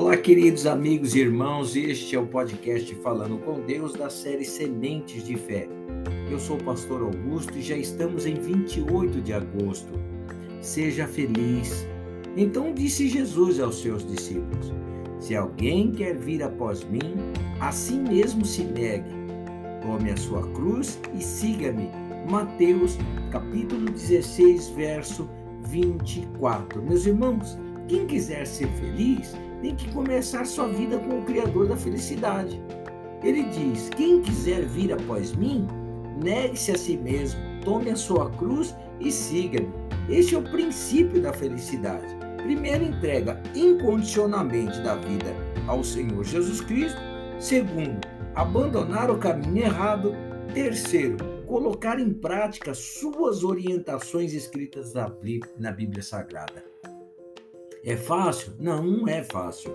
Olá, queridos amigos e irmãos, este é o podcast Falando com Deus da série Sementes de Fé. Eu sou o pastor Augusto e já estamos em 28 de agosto. Seja feliz. Então disse Jesus aos seus discípulos: Se alguém quer vir após mim, assim mesmo se negue. Tome a sua cruz e siga-me. Mateus, capítulo 16, verso 24. Meus irmãos, quem quiser ser feliz, tem que começar sua vida com o Criador da felicidade. Ele diz: Quem quiser vir após mim, negue-se a si mesmo, tome a sua cruz e siga-me. Este é o princípio da felicidade. Primeiro, entrega incondicionalmente da vida ao Senhor Jesus Cristo. Segundo, abandonar o caminho errado. Terceiro, colocar em prática suas orientações escritas na Bíblia Sagrada. É fácil? Não, não é fácil.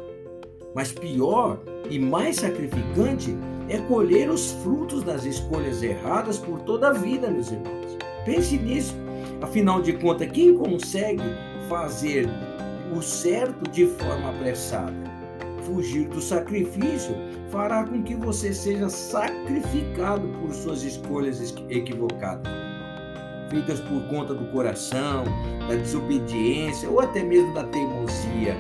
Mas pior e mais sacrificante é colher os frutos das escolhas erradas por toda a vida, meus irmãos. Pense nisso. Afinal de contas, quem consegue fazer o certo de forma apressada? Fugir do sacrifício fará com que você seja sacrificado por suas escolhas equivocadas feitas por conta do coração, da desobediência ou até mesmo da teimosia.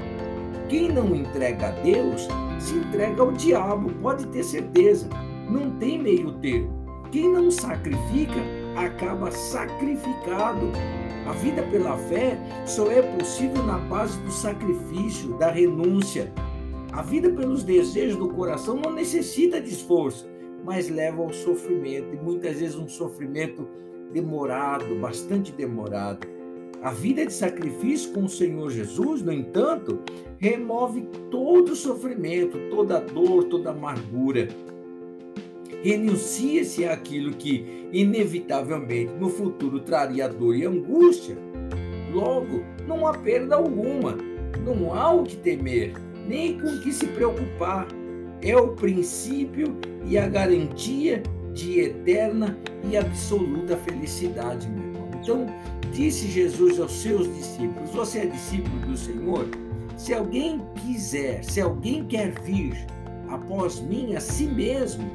Quem não entrega a Deus se entrega ao diabo, pode ter certeza. Não tem meio termo. Quem não sacrifica acaba sacrificado. A vida pela fé só é possível na base do sacrifício, da renúncia. A vida pelos desejos do coração não necessita de esforço, mas leva ao sofrimento e muitas vezes um sofrimento demorado, bastante demorado. A vida de sacrifício com o Senhor Jesus, no entanto, remove todo o sofrimento, toda a dor, toda a amargura. Renuncia-se àquilo que, inevitavelmente, no futuro traria dor e angústia. Logo, não há perda alguma, não há o que temer, nem com o que se preocupar. É o princípio e a garantia de eterna e absoluta felicidade, meu irmão. Então, disse Jesus aos seus discípulos: Você é discípulo do Senhor? Se alguém quiser, se alguém quer vir após mim, a si mesmo,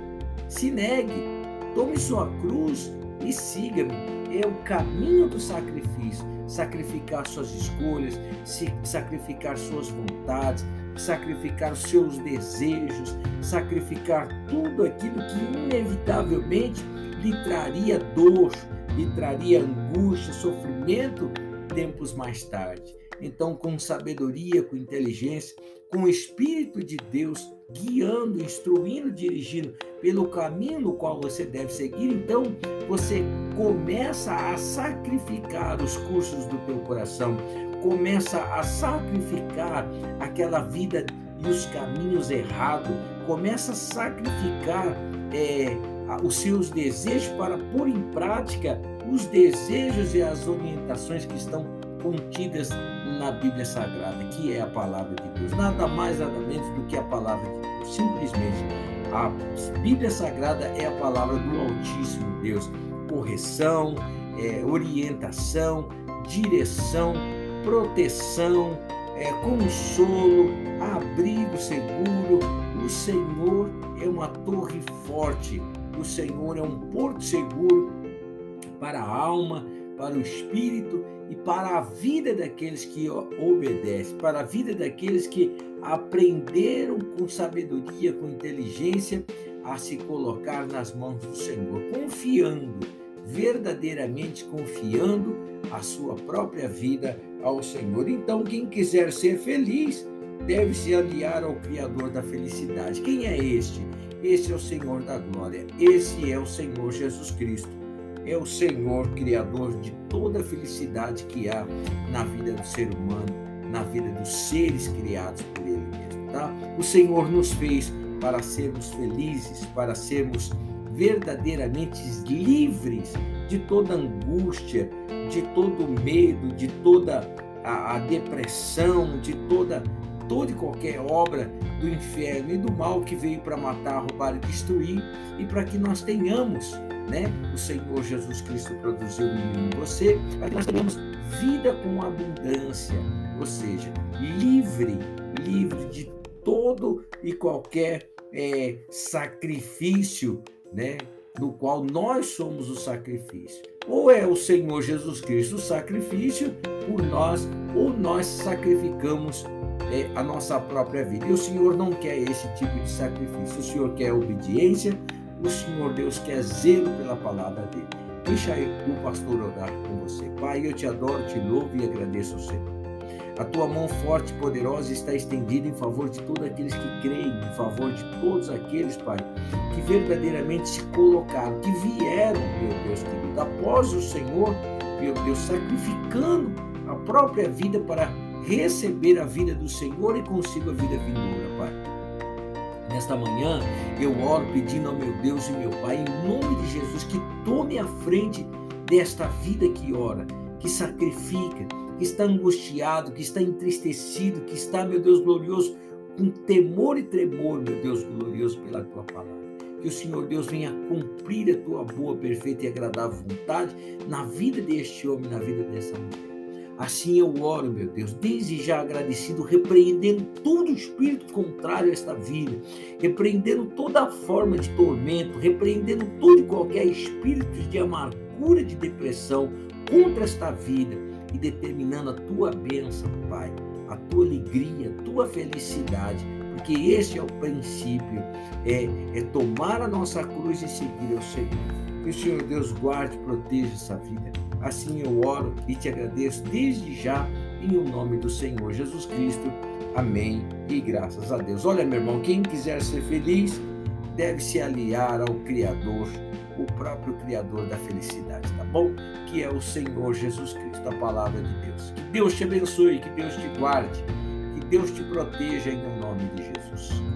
se negue, tome sua cruz e siga-me. É o caminho do sacrifício. Sacrificar suas escolhas, sacrificar suas vontades, sacrificar os seus desejos, sacrificar tudo aquilo que inevitavelmente lhe traria dor, lhe traria angústia, sofrimento tempos mais tarde. Então, com sabedoria, com inteligência, com o Espírito de Deus guiando, instruindo, dirigindo pelo caminho no qual você deve seguir, então você começa a sacrificar os cursos do teu coração, começa a sacrificar aquela vida e os caminhos errados, começa a sacrificar é, os seus desejos para pôr em prática os desejos e as orientações que estão contidas na Bíblia Sagrada, que é a palavra de Deus. Nada mais, nada menos do que a palavra de Deus. Simplesmente, a Bíblia Sagrada é a palavra do Altíssimo Deus. Correção, é, orientação, direção, proteção, é, consolo, abrigo seguro. O Senhor é uma torre forte, o Senhor é um porto seguro para a alma, para o espírito e para a vida daqueles que obedecem, para a vida daqueles que aprenderam com sabedoria, com inteligência a se colocar nas mãos do Senhor, confiando, verdadeiramente confiando a sua própria vida ao Senhor. Então, quem quiser ser feliz, deve se aliar ao Criador da felicidade. Quem é este? Este é o Senhor da glória. Esse é o Senhor Jesus Cristo. É o Senhor Criador de toda a felicidade que há na vida do ser humano, na vida dos seres criados por Ele mesmo. Tá? O Senhor nos fez para sermos felizes, para sermos verdadeiramente livres de toda angústia, de todo medo, de toda a, a depressão, de toda toda e qualquer obra do inferno e do mal que veio para matar, roubar e destruir, e para que nós tenhamos, né? O Senhor Jesus Cristo produziu em mim você, para que nós tenhamos vida com abundância, ou seja, livre, livre de todo e qualquer é, sacrifício, né? No qual nós somos o sacrifício. Ou é o Senhor Jesus Cristo o sacrifício por nós, ou nós sacrificamos é, a nossa própria vida. E o Senhor não quer esse tipo de sacrifício. O Senhor quer obediência, o Senhor Deus quer zelo pela palavra dele. Deixa aí o pastor orar com você. Pai, eu te adoro, te louvo e agradeço ao Senhor. A tua mão forte e poderosa está estendida em favor de todos aqueles que creem, em favor de todos aqueles, Pai, que verdadeiramente se colocaram, que vieram, meu Deus querido, após o Senhor, meu Deus, sacrificando a própria vida para receber a vida do Senhor e consigo a vida vindoura, Pai. Nesta manhã, eu oro pedindo ao meu Deus e meu Pai, em nome de Jesus, que tome a frente desta vida que ora, que sacrifica, que está angustiado, que está entristecido, que está, meu Deus glorioso, com temor e tremor, meu Deus glorioso, pela tua palavra. Que o Senhor Deus venha cumprir a tua boa, perfeita e agradável vontade na vida deste homem, na vida dessa mulher. Assim eu oro, meu Deus, desde já agradecido, repreendendo todo espírito contrário a esta vida, repreendendo toda forma de tormento, repreendendo todo e qualquer espírito de amargura, de depressão contra esta vida e determinando a tua bênção, Pai, a tua alegria, a tua felicidade, porque este é o princípio, é, é tomar a nossa cruz e seguir ao Senhor. Que o Senhor Deus guarde e proteja essa vida. Assim eu oro e te agradeço desde já, em o nome do Senhor Jesus Cristo. Amém e graças a Deus. Olha, meu irmão, quem quiser ser feliz deve se aliar ao Criador o próprio Criador da felicidade, tá bom? Que é o Senhor Jesus Cristo, a palavra de Deus. Que Deus te abençoe, que Deus te guarde, que Deus te proteja em nome de Jesus.